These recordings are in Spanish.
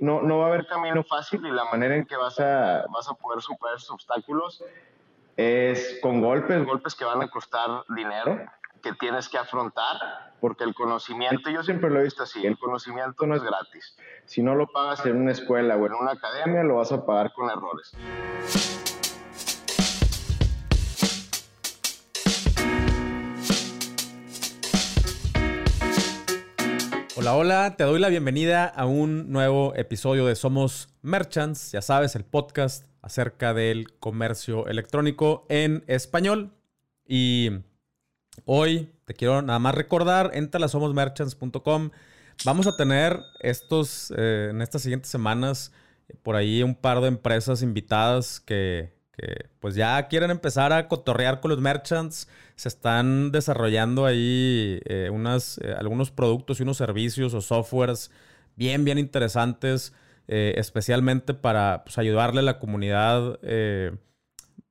no, no va a haber camino fácil y la manera en que vas a, vas a poder superar esos obstáculos es con golpes, golpes que van a costar dinero, que tienes que afrontar, porque el conocimiento, yo siempre lo he visto así, el conocimiento no es gratis. Si no lo pagas en una escuela o en una academia, lo vas a pagar con errores. Hola, hola, te doy la bienvenida a un nuevo episodio de Somos Merchants, ya sabes, el podcast acerca del comercio electrónico en español. Y hoy te quiero nada más recordar, entra a somosmerchants.com. Vamos a tener estos, eh, en estas siguientes semanas, por ahí un par de empresas invitadas que, pues ya quieren empezar a cotorrear con los merchants. Se están desarrollando ahí eh, eh, algunos productos y unos servicios o softwares bien, bien interesantes, eh, especialmente para pues, ayudarle a la comunidad,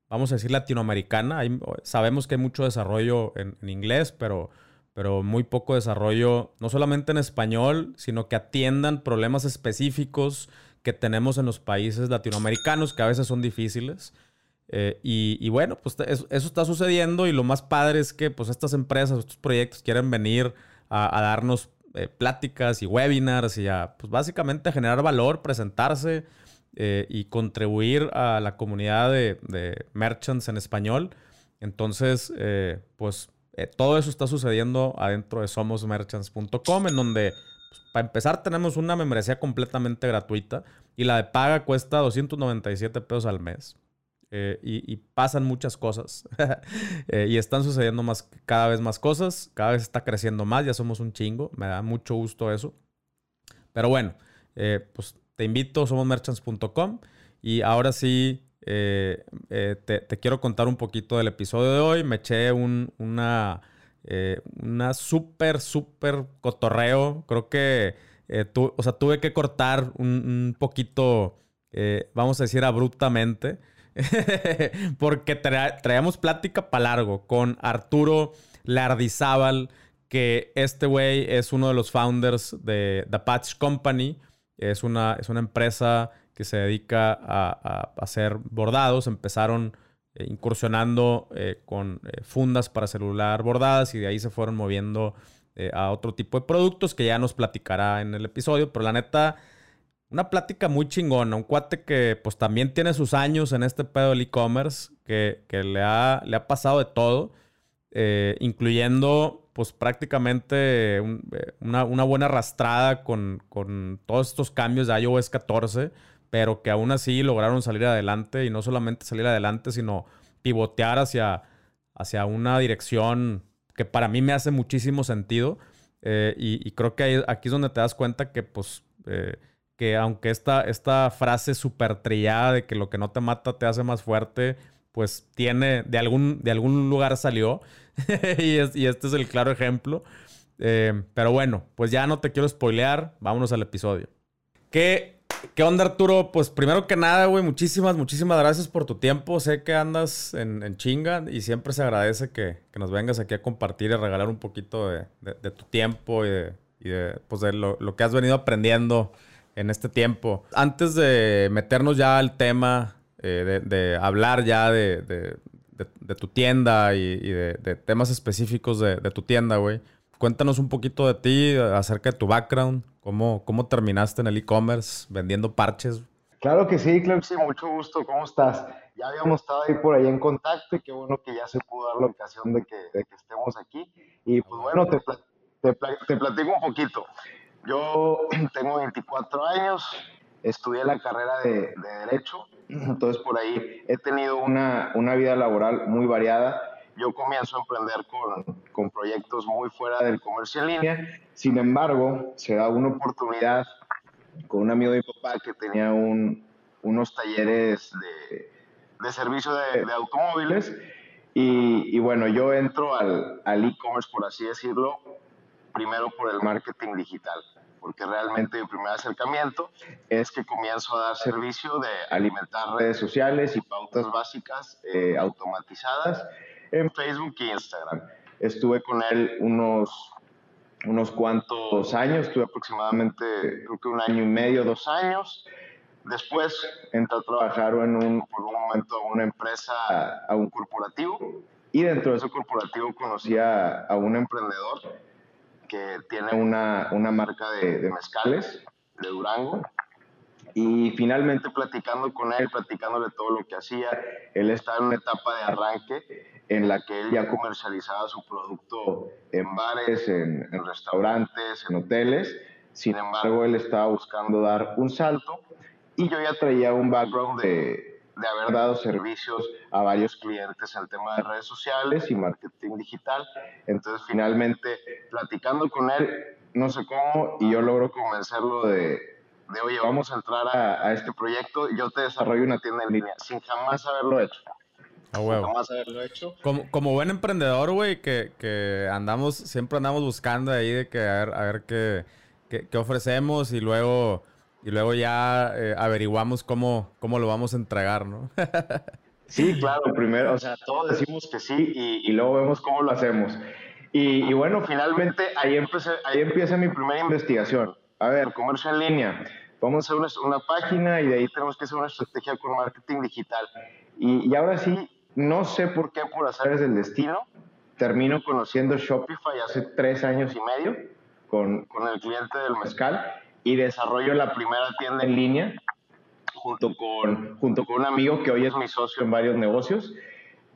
vamos a decir, latinoamericana. sabemos que hay mucho desarrollo en, en inglés, pero pero muy poco desarrollo, no solamente en español, sino que atiendan problemas específicos que tenemos en los países latinoamericanos, que a veces son difíciles. Eh, y, bueno, pues eso, está sucediendo y lo más padre es que pues estas empresas, estos proyectos quieren venir a, darnos eh, pláticas y webinars y a pues básicamente generar valor, presentarse eh, y contribuir a la comunidad de, merchants en español. Entonces, pues todo eso está sucediendo adentro de somosmerchants.com en donde pues, para empezar tenemos una membresía completamente gratuita y la de paga cuesta 297 pesos al mes. Eh, y, pasan muchas cosas. Eh, y están sucediendo más, cada vez más cosas. Cada vez está creciendo más. Ya somos un chingo. Me da mucho gusto eso. Pero bueno, eh, pues te invito, somosmerchants.com. Y ahora sí, te, quiero contar un poquito del episodio de hoy. Me eché un, una, una súper, súper cotorreo. Creo que o sea, tuve que cortar un poquito, vamos a decir, abruptamente. porque traíamos plática para largo con Arturo Lardizábal, que este güey es uno de los founders de The Patch Company. Es una, es una empresa que se dedica a, hacer bordados. Empezaron eh, incursionando eh, con eh, fundas para celular bordadas y de ahí se fueron moviendo a otro tipo de productos que ya nos platicará en el episodio. Pero la neta una plática muy chingona, un cuate que pues también tiene sus años en este pedo del e-commerce, que, le, ha, le ha pasado de todo, eh, incluyendo pues prácticamente eh, una, buena arrastrada con, todos estos cambios de iOS 14, pero que aún así lograron salir adelante y no solamente salir adelante, sino pivotear hacia, hacia una dirección que para mí me hace muchísimo sentido. Eh, y, creo que aquí es donde te das cuenta que pues que aunque esta, esta frase súper trillada de que lo que no te mata te hace más fuerte, pues tiene, de algún, de algún lugar salió. y, este es el claro ejemplo. Eh, pero bueno, pues ya no te quiero spoilear, vámonos al episodio. ¿Qué, qué onda Arturo? Pues primero que nada, güey, muchísimas, muchísimas gracias por tu tiempo. Sé que andas en, chinga y siempre se agradece que, nos vengas aquí a compartir y regalar un poquito de, tu tiempo y de, pues de lo, lo que has venido aprendiendo en este tiempo. Antes de meternos ya al tema, eh, de, hablar ya de, tu tienda y, de, temas específicos de, tu tienda, güey, cuéntanos un poquito de ti, acerca de tu background, cómo, cómo terminaste en el e-commerce vendiendo parches. Claro que sí, claro que sí, mucho gusto, ¿cómo estás? Ya habíamos estado ahí por ahí en contacto y qué bueno que ya se pudo dar la ocasión de que, estemos aquí. Y pues bueno, te, te, te platico un poquito. Yo tengo 24 años, estudié la carrera de, Derecho, entonces por ahí he tenido una, una, vida laboral muy variada. Yo comienzo a emprender con, con proyectos muy fuera del comercio en línea, sin embargo, se da una oportunidad con un amigo de mi papá que tenía un, unos talleres de, de servicio de, de automóviles. Y, y, bueno, yo entro al, al e-commerce, por así decirlo, primero por el marketing digital, porque realmente mi primer acercamiento es que comienzo a dar servicio de alimentar redes sociales y pautas básicas eh, automatizadas en Facebook e Instagram. Estuve con él unos unos cuantos años, estuve aproximadamente creo que un año y medio, dos años. Después entré a trabajar en un, por un momento a una empresa, a un corporativo, y dentro de ese corporativo conocí a, a un emprendedor que tiene una, una marca de, de, mezcales de Durango. Y finalmente platicando con él, platicándole todo lo que hacía, él estaba en una etapa de arranque en la que él ya comercializaba su producto en bares, en, en restaurantes, en hoteles. Sin embargo, él estaba buscando dar un salto y yo ya traía un background de, de haber dado servicios a varios clientes en tema de redes sociales y marketing digital. Entonces, finalmente, platicando con él, no sé cómo, y yo logro convencerlo de, de oye, vamos a entrar a, a, este proyecto, yo te desarrollo una tienda en línea, sin jamás haberlo hecho. Ah, huevo. Jamás haberlo hecho. Como, como buen emprendedor, güey, que, que andamos, siempre andamos buscando ahí de que a ver, a ver qué, qué, qué ofrecemos y luego y luego ya eh, averiguamos cómo, cómo lo vamos a entregar, ¿no? sí, claro, primero, o sea, todos decimos que sí y, luego vemos cómo lo hacemos. Y, bueno, finalmente ahí, empecé, ahí empieza mi primera investigación. A ver, comercio en línea. Vamos a hacer una, página y de ahí tenemos que hacer una estrategia con marketing digital. Y, y ahora sí, no sé por qué, por azares del destino, termino conociendo Shopify hace tres años y medio con, con el cliente del mezcal y desarrollo la primera tienda en línea junto con, junto con un amigo que hoy es mi socio en varios negocios.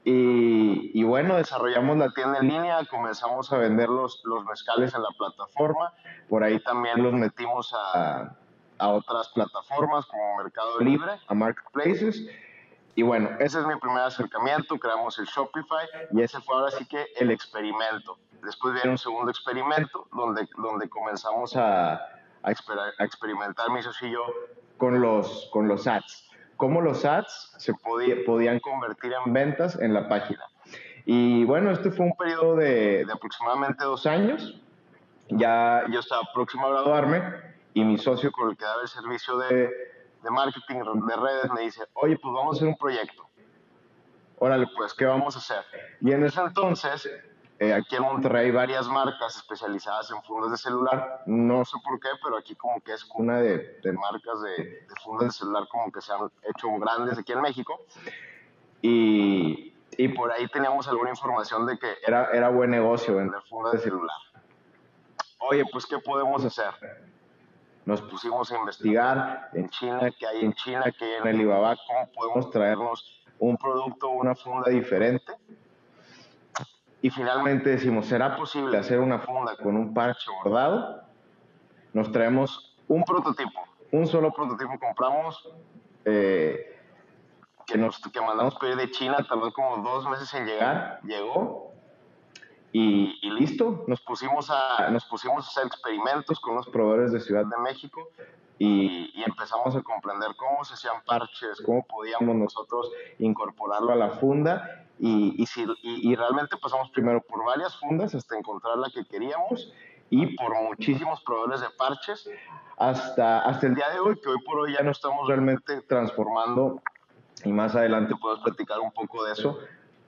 Y, y, bueno, desarrollamos la tienda en línea, comenzamos a vender los, los mezcales en la plataforma, por ahí también los metimos a, a otras plataformas como Mercado Libre, a marketplaces. Y bueno, ese es mi primer acercamiento, creamos el Shopify y ese fue ahora sí que el experimento. Después viene un segundo experimento donde, donde comenzamos a, a, a experimentar mi socio y yo con los, con los ads. Cómo los ads se podía, podían convertir en ventas en la página. Y bueno, este fue un periodo de, de aproximadamente dos años. Ya yo estaba próximo a graduarme y mi socio con el que daba el servicio de, de marketing de redes me dice, oye, pues vamos a hacer un proyecto. Órale, pues, ¿qué vamos a hacer? Y en ese entonces eh, aquí en Monterrey hay varias marcas especializadas en fundas de celular. No sé por qué, pero aquí como que es una de, marcas de, de, fundas de celular como que se han hecho grandes aquí en México. Y, por ahí teníamos alguna información de que era, era buen negocio vender fundas de celular. Oye, pues ¿qué podemos hacer? Nos pusimos a investigar en China, qué hay en China, qué hay en Alibaba, cómo podemos traernos un producto, una funda diferente y finalmente decimos, ¿será posible hacer una funda con un parche bordado? Nos traemos un prototipo, un solo prototipo compramos, eh, que, nos, que mandamos pedir de China, tardó como dos meses en llegar, llegó y, y, listo, nos pusimos, a, nos pusimos a hacer experimentos con los proveedores de Ciudad de México y, y, empezamos a comprender cómo se hacían parches, cómo podíamos nosotros incorporarlo a la funda y, y, si, y, realmente pasamos primero por varias fundas hasta encontrar la que queríamos y por muchísimos proveedores de parches hasta, hasta el día de hoy, que hoy por hoy ya no estamos realmente transformando y más adelante puedo platicar un poco de eso,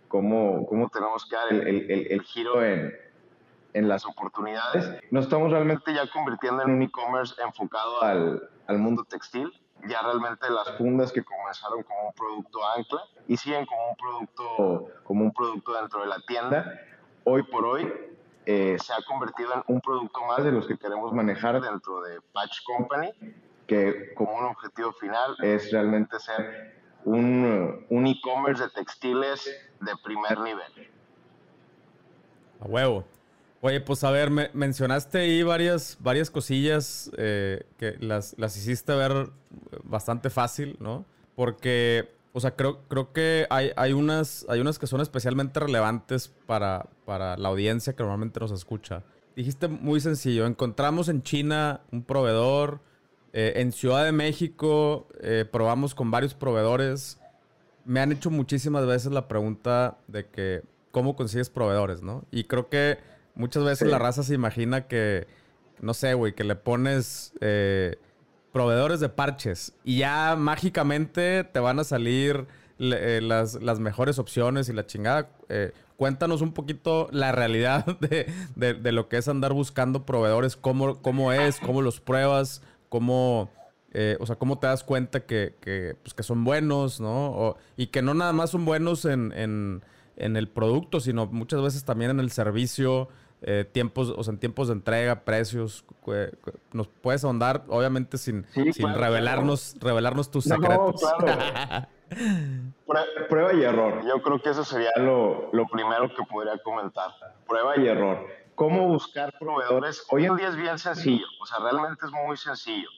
cómo, cómo tenemos que dar el, el, el giro en, en las oportunidades. Nos estamos realmente ya convirtiendo en un e-commerce enfocado al, al mundo textil ya realmente las fundas que comenzaron como un producto ancla y siguen como un producto, como un producto dentro de la tienda, hoy por hoy eh, se ha convertido en un producto más de los que queremos manejar dentro de Patch Company, que como un objetivo final es realmente ser un, un e-commerce de textiles de primer nivel. A huevo. Oye, pues a ver, me mencionaste ahí varias, varias cosillas eh, que las, las hiciste ver bastante fácil, ¿no? Porque, o sea, creo, creo que hay, hay, unas, hay unas que son especialmente relevantes para, para la audiencia que normalmente nos escucha. Dijiste muy sencillo, encontramos en China un proveedor, eh, en Ciudad de México eh, probamos con varios proveedores. Me han hecho muchísimas veces la pregunta de que, ¿cómo consigues proveedores, no? Y creo que Muchas veces sí. la raza se imagina que, no sé, güey, que le pones eh, proveedores de parches y ya mágicamente te van a salir eh, las, las, mejores opciones y la chingada. Eh, cuéntanos un poquito la realidad de, lo que es andar buscando proveedores, cómo, cómo es, cómo los pruebas, cómo, eh, o sea, cómo te das cuenta que, que, pues, que son buenos, ¿no? y que no nada más son buenos en, en, en, el producto, sino muchas veces también en el servicio, eh, tiempos, o sea, en tiempos de entrega, precios. Nos puedes ahondar, obviamente, sin, sin revelarnos, revelarnos tus secretos. Prueba y error. Yo creo que eso sería lo, lo primero que podría comentar. Prueba y error. ¿Cómo buscar proveedores? Hoy en día es bien sencillo, o sea, realmente es muy sencillo.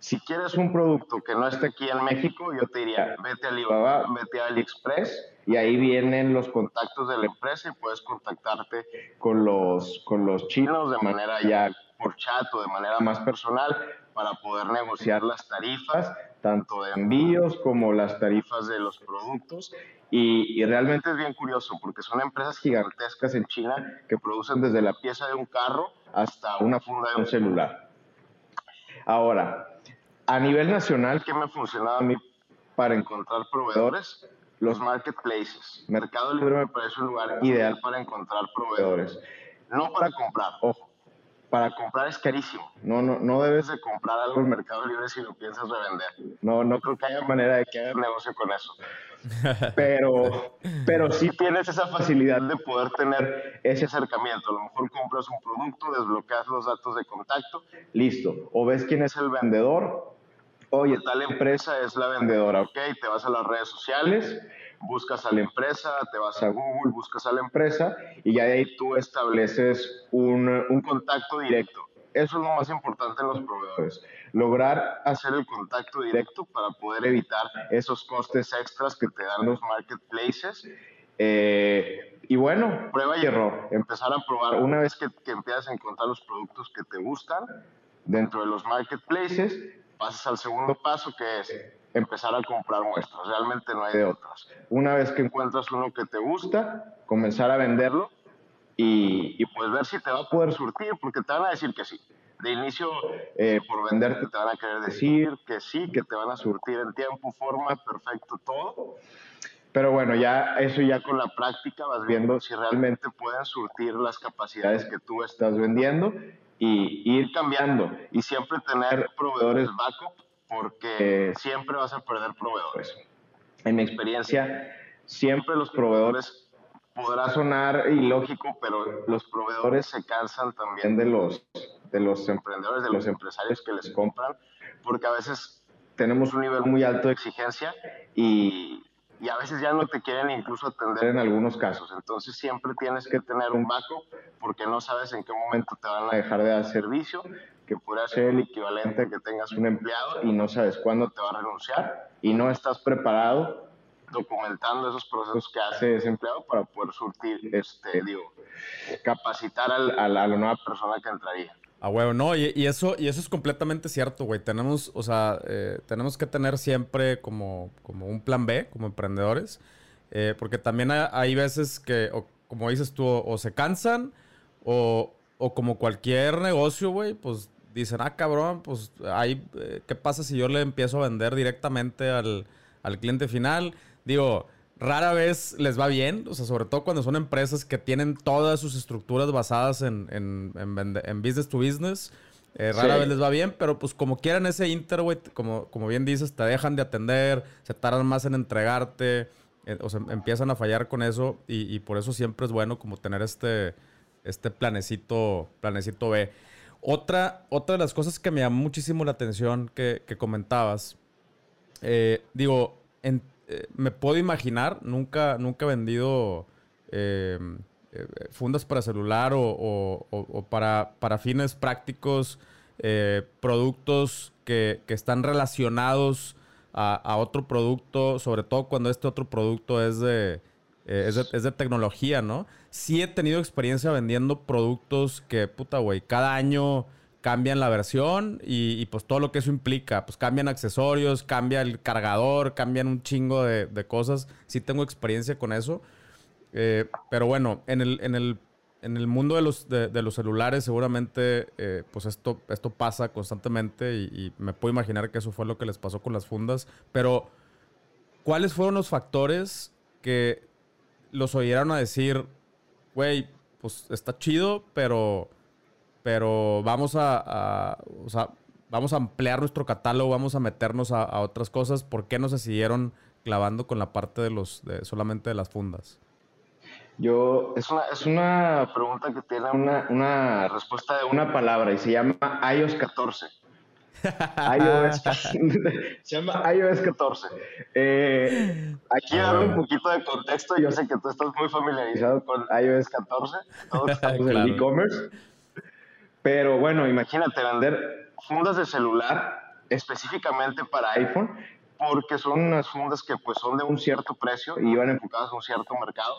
Si quieres un producto que no esté aquí en México, yo te diría, vete a Alibaba, vete a AliExpress y ahí vienen los contactos de la empresa y puedes contactarte con los, con los chinos de manera ya por chat o de manera más personal para poder negociar las tarifas, tanto de envíos como las tarifas de los productos. Y, y, realmente es bien curioso porque son empresas gigantescas en China que producen desde la pieza de un carro hasta una funda de un celular. Ahora, a nivel nacional, ¿qué me ha funcionado a mí para encontrar proveedores? Los marketplaces. Mercado Libre me parece un lugar ideal para encontrar proveedores. No para comprar, ojo. Para comprar es carísimo. No, no, no debes de comprar algo en Mercado Libre si lo piensas revender. No, no creo que haya manera de que hagas negocio con eso. Pero, pero sí tienes esa facilidad de poder tener ese acercamiento. A lo mejor compras un producto, desbloqueas los datos de contacto, listo. O ves quién es el vendedor, oye, tal empresa es la vendedora, ok, te vas a las redes sociales, buscas a la empresa, te vas a Google, buscas a la empresa y ya de ahí tú estableces un, un contacto directo. Eso es lo más importante en los proveedores, lograr hacer el contacto directo para poder evitar esos costes extras que te dan los marketplaces. Eh, y bueno, prueba y error, empezar a probar. Una vez que, que empiezas a encontrar los productos que te gustan dentro de los marketplaces, pasas al segundo paso que es empezar a comprar muestras. Realmente no hay de otras. Una vez que encuentras uno que te gusta, comenzar a venderlo y, y pues ver si te va a poder surtir, porque te van a decir que sí. De inicio, eh, por venderte te van a querer decir que sí, que te van a surtir en tiempo, forma, perfecto, todo. Pero bueno, ya eso ya con la práctica vas viendo si realmente pueden surtir las capacidades que tú estás vendiendo y, ir cambiando y siempre tener proveedores backup porque siempre vas a perder proveedores. En mi experiencia, siempre los proveedores, podrá sonar ilógico, pero los proveedores se cansan también de los, de los emprendedores, de los empresarios que les compran, porque a veces tenemos un nivel muy alto de exigencia y, y a veces ya no te quieren incluso atender en algunos casos. Entonces siempre tienes que tener un backup porque no sabes en qué momento te van a dejar de dar servicio, que puede ser el equivalente a que tengas un empleado y no sabes cuándo te va a renunciar y no estás preparado documentando esos procesos que hace ese empleado para poder surtir, este, digo, capacitar al, a la nueva persona que entraría. A huevo, no, y, eso, y eso es completamente cierto, güey. Tenemos, o sea, eh, tenemos que tener siempre como, como un plan B, como emprendedores. Eh, porque también hay, veces que, como dices tú, o, se cansan, o, o, como cualquier negocio, güey, pues dicen, ah, cabrón, pues ahí, eh, ¿qué pasa si yo le empiezo a vender directamente al, al cliente final? Digo, rara vez les va bien, o sea, sobre todo cuando son empresas que tienen todas sus estructuras basadas en, en, en, business to business. Eh, rara vez les va bien, pero pues como quieran ese inter, como, como bien dices, te dejan de atender, se tardan más en entregarte, eh, o sea, empiezan a fallar con eso y, por eso siempre es bueno como tener este, este planecito, planecito B. Otra, otra de las cosas que me llamó muchísimo la atención que, que comentabas, eh, digo, en, eh, me puedo imaginar, nunca, nunca he vendido em, eh, fundas para celular o, para, para, fines prácticos, eh, productos que, están relacionados a, otro producto, sobre todo cuando este otro producto es de, es de, es de, tecnología, ¿no? Sí he tenido experiencia vendiendo productos que, puta, güey, cada año cambian la versión y, pues todo lo que eso implica. Pues cambian accesorios, cambia el cargador, cambian un chingo de, cosas. Sí tengo experiencia con eso. Eh, pero bueno, en el, en el, en el mundo de los, de, los celulares seguramente eh, pues esto, esto pasa constantemente y, y, me puedo imaginar que eso fue lo que les pasó con las fundas. Pero, ¿cuáles fueron los factores que los oyeron a decir, güey, pues está chido, pero, pero vamos a, o sea, vamos a ampliar nuestro catálogo, vamos a meternos a, otras cosas. ¿Por qué no se siguieron clavando con la parte de los, de, solamente de las fundas? Yo, es una, es una pregunta que tiene una, una respuesta de una palabra y se llama iOS 14 iOS, se llama iOS 14. Eh, aquí dar un poquito de contexto. Yo sé que tú estás muy familiarizado con iOS 14, todos estamos en el e-commerce. Pero bueno, imagínate vender fundas de celular específicamente para iPhone, porque son unas fundas que pues son de un cierto precio y iban enfocadas a un cierto mercado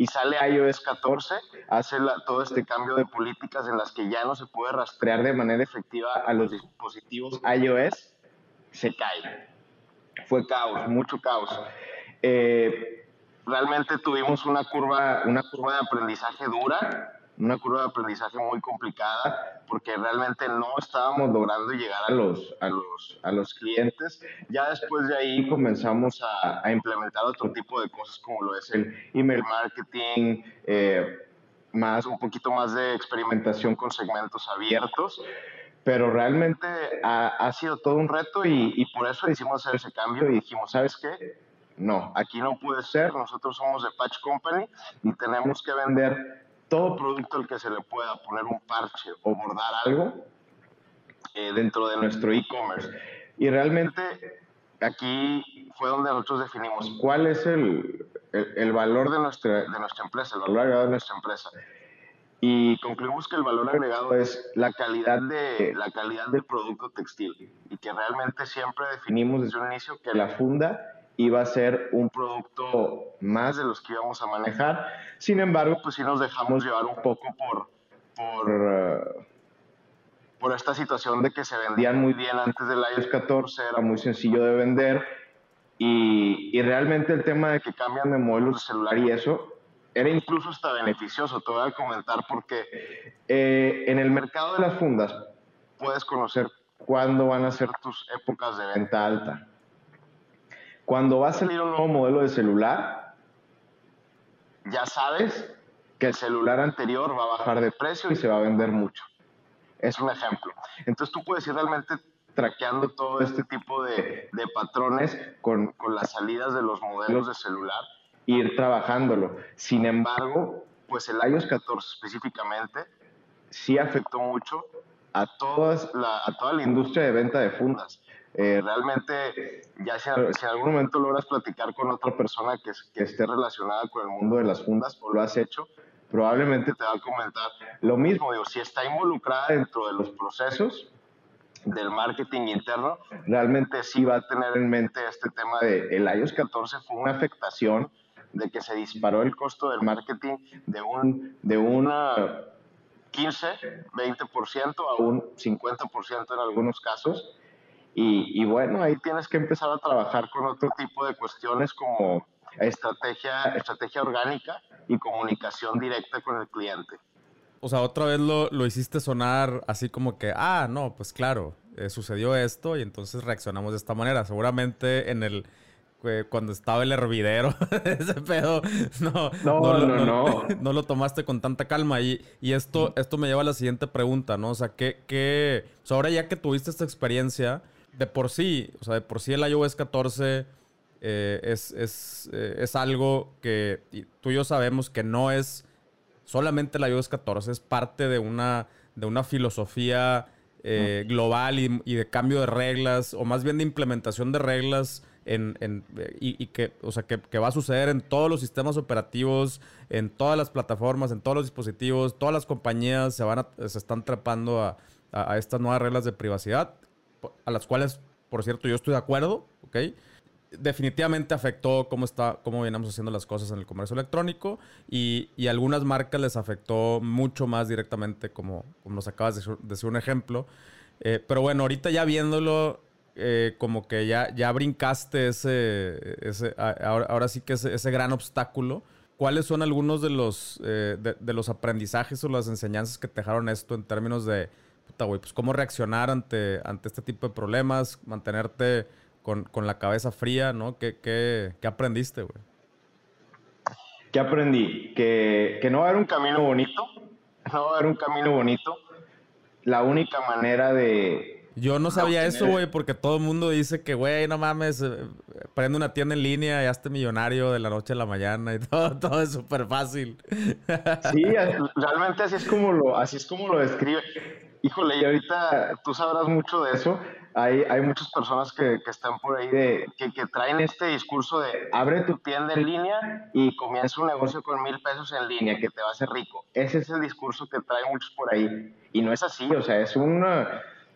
y sale iOS 14, hace todo este cambio de políticas en las que ya no se puede rastrear de manera efectiva a los dispositivos iOS, se cae. Fue caos, mucho caos. Eh, realmente tuvimos una curva, una curva de aprendizaje dura, una curva de aprendizaje muy complicada porque realmente no estábamos logrando llegar a los, a los, a los clientes. Ya después de ahí comenzamos a, implementar otro tipo de cosas como lo es el email marketing, eh, más, un poquito más de experimentación con segmentos abiertos. Pero realmente ha, sido todo un reto y, por eso hacer ese cambio y dijimos, ¿sabes qué? No, aquí no puede ser. Nosotros somos de Patch Company y tenemos que vender todo producto al que se le pueda poner un parche o bordar algo eh, dentro de nuestro e-commerce. Y realmente aquí fue donde nosotros definimos cuál es el, el, valor de nuestra, de nuestra empresa, el valor agregado de nuestra empresa. Y concluimos que el valor agregado es la calidad, de, la calidad del producto textil y que realmente siempre definimos desde un inicio que la funda iba a ser un producto más de los que íbamos a manejar. Sin embargo, pues sí nos dejamos llevar un poco por, por, eh, por esta situación de que se vendían muy bien antes del iOS 14, era muy sencillo de vender y, y realmente el tema de que cambian de modelos de celular y eso era incluso hasta beneficioso, te voy a comentar porque eh, en el mercado de las fundas puedes conocer cuándo van a ser tus épocas de venta alta. Cuando va a salir un nuevo modelo de celular, ya sabes que el celular anterior va a bajar de precio y se va a vender mucho. Es un ejemplo. Entonces tú puedes ir realmente traqueando todo este tipo de, patrones con, las salidas de los modelos de celular e ir trabajándolo. Sin embargo, pues el iOS 14 específicamente sí afectó mucho a toda la industria de venta de fundas. Eh, realmente, ya si, en algún momento logras platicar con otra persona que, que esté relacionada con el mundo de las fundas o lo has hecho, probablemente te va a comentar lo mismo. Digo, si está involucrada dentro de los procesos del marketing interno, realmente sí va a tener en mente este tema de el iOS 14 fue una afectación de que se disparó el costo del marketing de un de una 15, 20% a un 50% en algunos casos y, bueno, ahí tienes que empezar a trabajar con otro tipo de cuestiones como estrategia, estrategia orgánica y comunicación directa con el cliente. O sea, otra vez lo, lo hiciste sonar así como que, ah, no, pues claro, eh, sucedió esto y entonces reaccionamos de esta manera. Seguramente en el, eh, cuando estaba el hervidero, ese pedo, no, no, no, no, no, lo tomaste con tanta calma. Y, y, esto, esto me lleva a la siguiente pregunta, ¿no? O sea, ¿qué, qué, o sea, ahora ya que tuviste esta experiencia, de por sí, o sea, de por sí el iOS 14 eh, es, es, eh, es, algo que tú y yo sabemos que no es solamente el iOS 14, es parte de una, de una filosofía eh, global y, y, de cambio de reglas, o más bien de implementación de reglas. En, en, y, y, que, o sea, que, que, va a suceder en todos los sistemas operativos, en todas las plataformas, en todos los dispositivos, todas las compañías se van a, se están trepando a, a, a estas nuevas reglas de privacidad a las cuales, por cierto, yo estoy de acuerdo, ¿ok? Definitivamente afectó cómo, está, cómo veníamos haciendo las cosas en el comercio electrónico y, y algunas marcas les afectó mucho más directamente, como, como nos acabas de decir un ejemplo. Eh, pero bueno, ahorita ya viéndolo, eh, como que ya, ya brincaste ese, ese ahora, ahora, sí que ese, ese, gran obstáculo. ¿Cuáles son algunos de los, eh, de, de, los aprendizajes o las enseñanzas que te dejaron esto en términos de pues cómo reaccionar ante, ante este tipo de problemas, mantenerte con, con la cabeza fría, ¿no? ¿Qué, qué, qué aprendiste, güey? ¿Qué aprendí? Que, que no va a haber un camino bonito, no va a haber un camino bonito. La única manera de, yo no sabía eso, güey, porque todo el mundo dice que, güey, no mames, eh, prende una tienda en línea y hazte millonario de la noche a la mañana y todo, todo es súper fácil. Sí, realmente así es como lo, así es como lo describe. Híjole, y ahorita tú sabrás mucho de eso. Hay, hay muchas personas que, que están por ahí de, que, que, traen este discurso de abre tu tienda en línea y comienza un negocio con mil pesos en línea que te va a hacer rico. Ese es el discurso que traen muchos por ahí. Y no es así, o sea, es un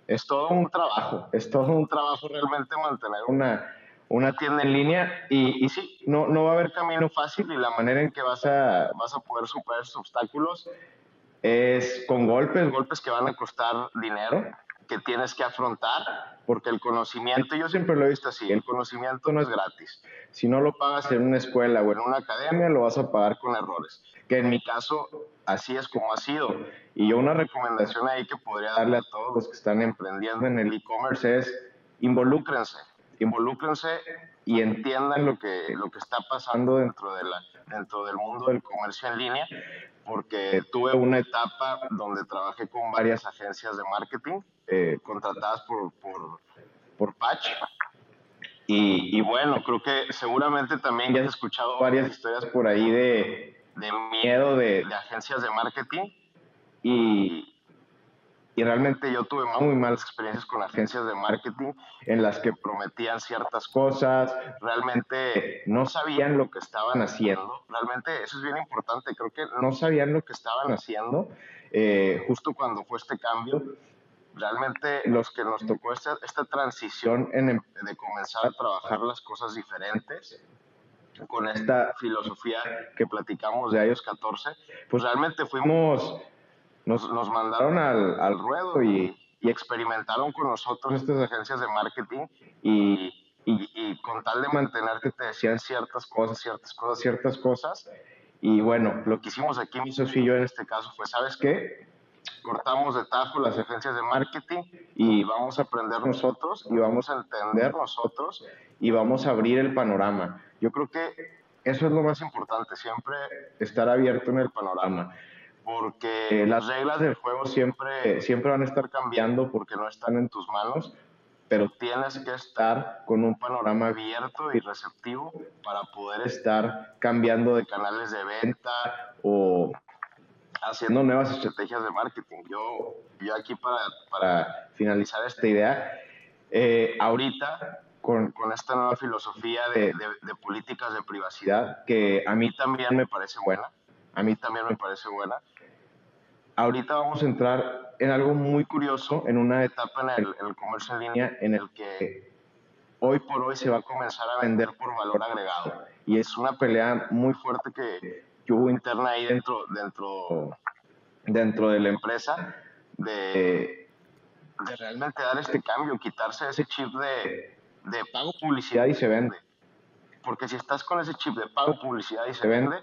es todo un trabajo, es todo un trabajo realmente mantener una, una tienda en línea y, y sí, no, no va a haber camino fácil y la manera en que vas a, vas a poder superar esos obstáculos es con golpes, golpes que van a costar dinero, que tienes que afrontar, porque el conocimiento, yo siempre lo he visto así, el conocimiento no es gratis. Si no lo pagas en una escuela o en una academia, lo vas a pagar con errores, que en mi caso así es como ha sido. Y yo una recomendación ahí que podría darle a todos los que están emprendiendo en el e-commerce es involúcrense, involúcrense y entiendan lo que, lo que está pasando dentro, de la, dentro del mundo del comercio en línea, porque tuve una etapa donde trabajé con varias agencias de marketing eh, contratadas por, por, por Patch. Y, y, bueno, creo que seguramente también ya has escuchado varias historias por ahí de, de miedo de, de, agencias de marketing y, y realmente yo tuve muy malas experiencias con agencias de marketing en las que prometían ciertas cosas, realmente no sabían lo que estaban haciendo, realmente eso es bien importante, creo que no sabían lo que estaban haciendo eh, justo cuando fue este cambio. Realmente los que nos tocó esta, esta transición en, de comenzar a trabajar las cosas diferentes, con esta filosofía que platicamos de iOS 14, pues realmente fuimos, nos, nos mandaron al, al ruedo y, y, experimentaron con nosotros estas agencias de marketing y, y, y, con tal de mantener que te decían ciertas cosas, ciertas cosas, ciertas cosas. Y bueno, lo que hicimos aquí, mi socio y yo en este caso fue, ¿sabes qué? cortamos de tajo las agencias de marketing y vamos a aprender nosotros y vamos a entender nosotros y vamos a abrir el panorama. Yo creo que eso es lo más importante, siempre estar abierto en el panorama, porque las reglas del juego siempre, siempre van a estar cambiando porque no están en tus manos, pero tienes que estar con un panorama abierto y receptivo para poder estar cambiando de canales de venta o haciendo nuevas estrategias de marketing. Yo, yo aquí para, para finalizar esta idea, eh, ahorita con, con, esta nueva filosofía de, de, de, políticas de privacidad, que a mí también me parece buena, a mí también me parece buena, ahorita vamos a entrar en algo muy curioso, en una etapa en el, en el comercio en línea en el que hoy por hoy se va a comenzar a vender por valor agregado. Y es una pelea muy fuerte que, hubo interna ahí dentro, dentro, dentro de la empresa de, realmente dar este cambio, quitarse ese chip de pago publicidad y se vende. Porque si estás con ese chip de pago publicidad y se vende,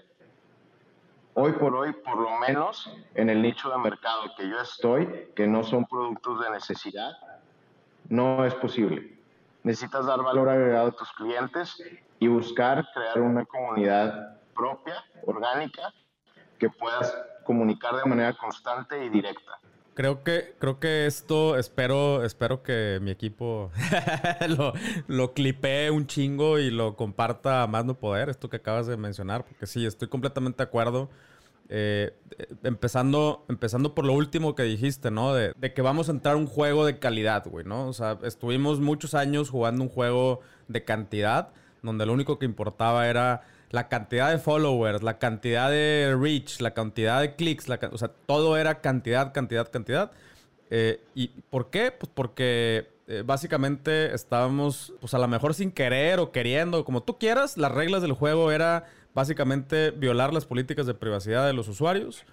hoy por hoy, por lo menos en el nicho de mercado que yo estoy, que no son productos de necesidad, no es posible. Necesitas dar valor agregado a tus clientes y buscar crear una comunidad propia, orgánica, que puedas comunicar de manera constante y directa. Creo que, creo que esto, espero, espero que mi equipo lo, lo un chingo y lo comparta a más no poder, esto que acabas de mencionar, porque sí, estoy completamente de acuerdo. Eh, empezando, empezando por lo último que dijiste, ¿no? De, de, que vamos a entrar un juego de calidad, güey, ¿no? O sea, estuvimos muchos años jugando un juego de cantidad, donde lo único que importaba era la cantidad de followers, la cantidad de reach, la cantidad de clics, la, o sea, todo era cantidad, cantidad, cantidad. Eh, ¿Y por qué? Pues porque eh, básicamente estábamos, pues a lo mejor sin querer o queriendo, como tú quieras, las reglas del juego era básicamente violar las políticas de privacidad de los usuarios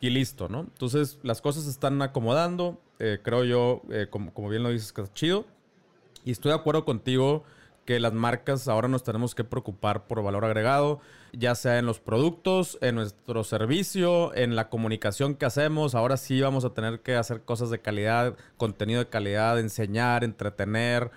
y listo, ¿no? Entonces las cosas se están acomodando, eh, creo yo, como, como, bien lo dices, que es chido. Y estoy de acuerdo contigo que las marcas ahora nos tenemos que preocupar por valor agregado, ya sea en los productos, en nuestro servicio, en la comunicación que hacemos. Ahora sí vamos a tener que hacer cosas de calidad, contenido de calidad, enseñar, entretener,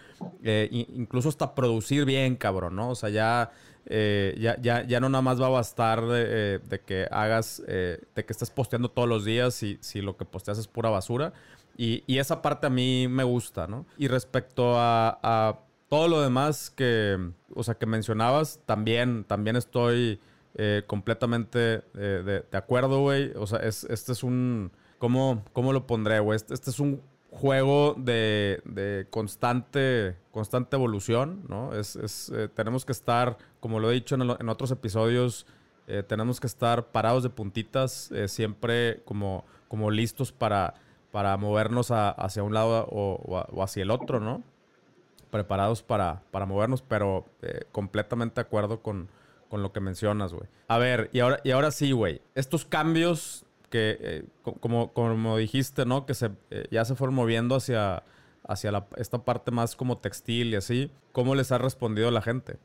eh, incluso hasta producir bien, cabrón, ¿no? O sea, ya, eh, ya, ya, ya, no nada más va a bastar de, eh, que hagas, de que estés posteando todos los días si, si lo que posteas es pura basura. Y, y, esa parte a mí me gusta, ¿no? Y respecto a todo lo demás que, o sea, que mencionabas, también, también estoy eh, completamente eh, de, acuerdo, güey. O sea, es, este es un, ¿cómo, cómo lo pondré, güey? Este, este, es un juego de, de, constante, constante evolución, ¿no? Es, es eh, tenemos que estar, como lo he dicho en, en otros episodios, tenemos que estar parados de puntitas, siempre como, como listos para, para movernos hacia un lado o hacia el otro, ¿no? Preparados para, para movernos, pero eh, completamente de acuerdo con, con lo que mencionas, güey. A ver, y ahora, y ahora sí, güey. Estos cambios que, eh, como, como dijiste, ¿no? Que se, eh, ya se fueron moviendo hacia, hacia esta parte más como textil y así. ¿Cómo les ha respondido la gente?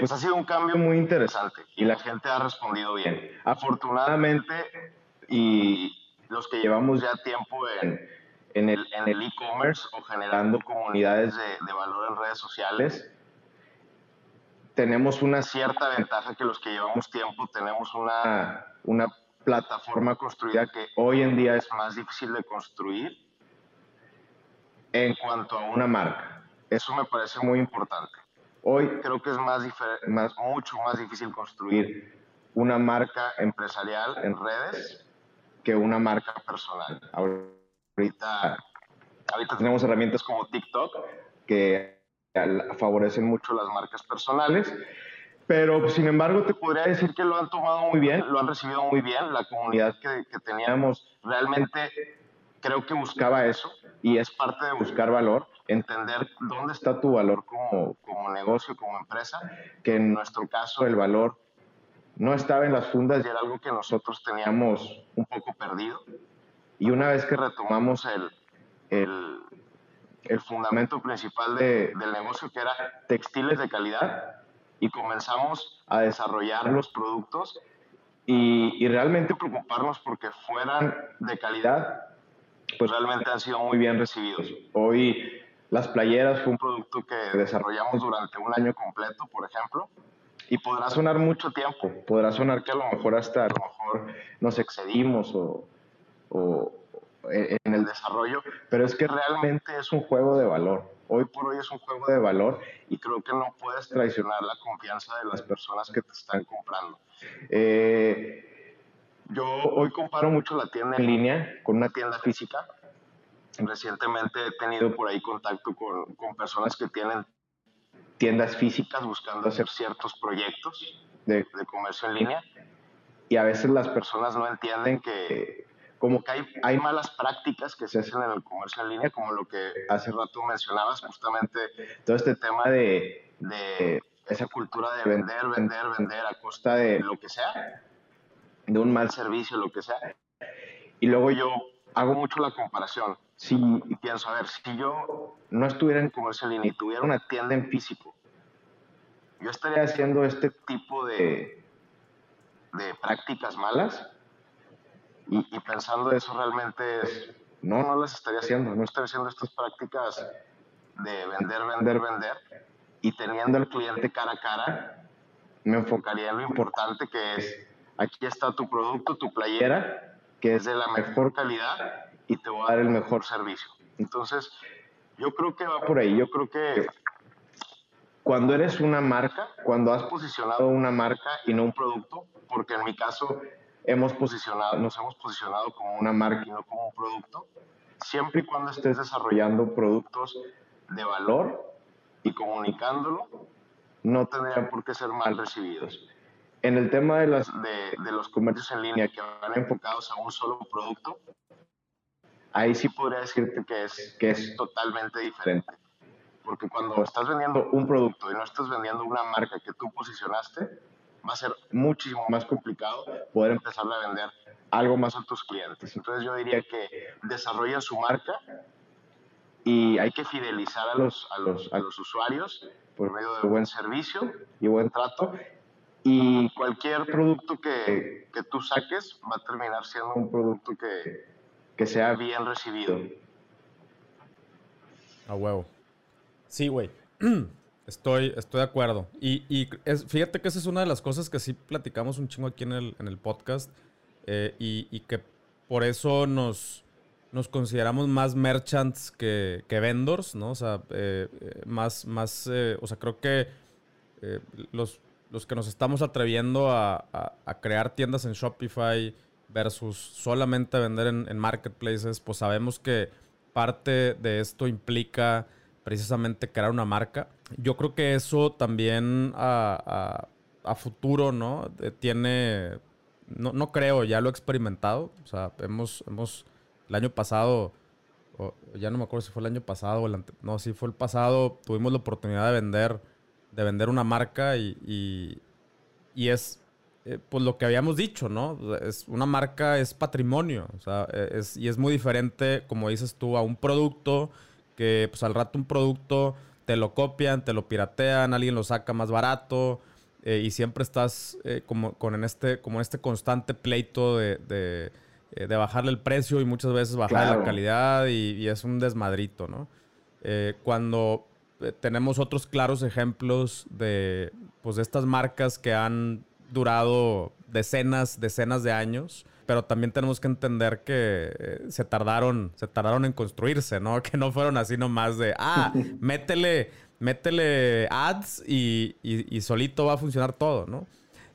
pues ha sido un cambio muy interesante y la gente ha respondido bien. Afortunadamente, y los que llevamos ya tiempo en, en el en el e-commerce o generando comunidades de, de, valor en redes sociales, tenemos una cierta ventaja que los que llevamos tiempo tenemos una, una plataforma construida que hoy en día es más difícil de construir en cuanto a una marca. Eso me parece muy importante. Hoy creo que es más, más mucho más difícil construir una marca empresarial en redes que una marca personal. Ahorita, ahorita tenemos herramientas como TikTok que favorecen mucho las marcas personales, pero sin embargo te podría decir que lo han tomado muy bien, lo han recibido muy bien, la comunidad que, que teníamos realmente creo que buscaba eso y es parte de buscar valor, entender dónde está tu valor como, como negocio, como empresa, que en nuestro caso el valor no estaba en las fundas y era algo que nosotros teníamos un poco perdido. Y una vez que retomamos el, el, el fundamento principal de, del negocio, que era textiles de calidad, y comenzamos a desarrollar los productos y, y realmente preocuparnos porque fueran de calidad, pues realmente han sido muy bien recibidos. Hoy las playeras fue un producto que desarrollamos durante un año completo, por ejemplo, y podrá sonar mucho tiempo, podrá sonar que a lo mejor hasta a lo mejor nos excedimos o, o, en el desarrollo, pero es que realmente es un juego de valor. Hoy por hoy es un juego de valor y creo que no puedes traicionar la confianza de las personas que te están comprando. Eh, yo hoy comparo mucho la tienda en línea con una tienda física. Recientemente he tenido por ahí contacto con, con personas que tienen tiendas físicas buscando hacer ciertos proyectos de comercio en línea y a veces las personas no entienden que como que hay, hay malas prácticas que se hacen en el comercio en línea, como lo que hace rato mencionabas, justamente todo este tema de, de esa cultura de vender, vender, vender a costa de lo que sea, de un mal servicio, lo que sea. Y luego yo hago mucho la comparación. Si, pienso, a ver, si yo no estuviera en comercio en línea y tuviera una tienda en físico, yo estaría haciendo este tipo de, de prácticas malas y, pensando eso realmente es, no, no las estaría haciendo, no estaría haciendo estas prácticas de vender, vender, vender y teniendo al cliente cara a cara, me enfocaría en lo importante que es, aquí está tu producto, tu playera, que es de la mejor calidad y te voy a dar el mejor servicio. Entonces, yo creo que va por ahí, yo creo que cuando eres una marca, cuando has posicionado una marca y no un producto, porque en mi caso hemos posicionado, nos hemos posicionado como una marca y no como un producto, siempre y cuando estés desarrollando productos de valor y comunicándolo, no tendrían por qué ser mal recibidos. En el tema de, las, de, de los comercios en línea que van enfocados a un solo producto, ahí sí podría decirte que es, que es totalmente diferente. Porque cuando estás vendiendo un producto y no estás vendiendo una marca que tú posicionaste, va a ser muchísimo más complicado poder empezar a vender algo más a tus clientes. Entonces yo diría que desarrollen su marca y hay que fidelizar a los, a los, a los usuarios por medio de buen servicio y buen trato. Y cualquier producto que, que tú saques va a terminar siendo un producto que, que sea bien recibido. A huevo. Sí, güey. Estoy, estoy de acuerdo. Y, y fíjate que esa es una de las cosas que sí platicamos un chingo aquí en el, en el podcast. Eh, y, y, que por eso nos, nos consideramos más merchants que, que vendors, ¿no? O sea, eh, eh, más, más, o sea, creo que los, los que nos estamos atreviendo a, a, crear tiendas en Shopify versus solamente vender en, en marketplaces, pues sabemos que parte de esto implica precisamente crear una marca. Yo creo que eso también a, futuro, ¿no? Eh, tiene, no, no, creo, ya lo he experimentado. O sea, hemos, hemos el año pasado, ya no me acuerdo si fue el año pasado o el no, si fue el pasado, tuvimos la oportunidad de vender, de vender una marca y, y, es, eh, pues lo que habíamos dicho, ¿no? Es, una marca es patrimonio, o sea, e, es, y es muy diferente, como dices tú, a un producto que pues al rato un producto te lo copian, te lo piratean, alguien lo saca más barato eh, y siempre estás eh, como, con en este, como en este constante pleito de, de, eh, bajarle el precio y muchas veces bajar la calidad y, es un desmadrito, ¿no? cuando tenemos otros claros ejemplos de, pues, de estas marcas que han durado decenas, decenas de años pero también tenemos que entender que eh, se tardaron, se tardaron en construirse, ¿no? Que no fueron así nomás de, ah, métele, métele ads y, y, solito va a funcionar todo, ¿no?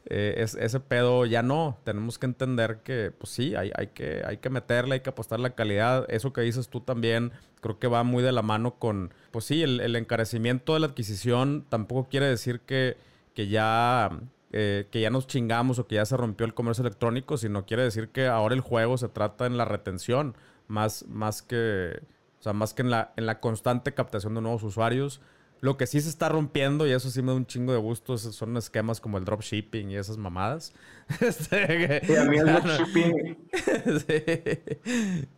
Eh, es, ese pedo ya no. Tenemos que entender que, pues sí, hay, hay, que, hay que meterle, hay que apostar la calidad. Eso que dices tú también, creo que va muy de la mano con, pues sí, el, el encarecimiento de la adquisición tampoco quiere decir que, que ya eh, que ya nos chingamos o que ya se rompió el comercio electrónico, sino quiere decir que ahora el juego se trata en la retención, más, más que, o sea, más que en la, en la constante captación de nuevos usuarios. Lo que sí se está rompiendo, y eso sí me da un chingo de gusto, son esquemas como el dropshipping y esas mamadas. Este, sí, a mí el dropshipping.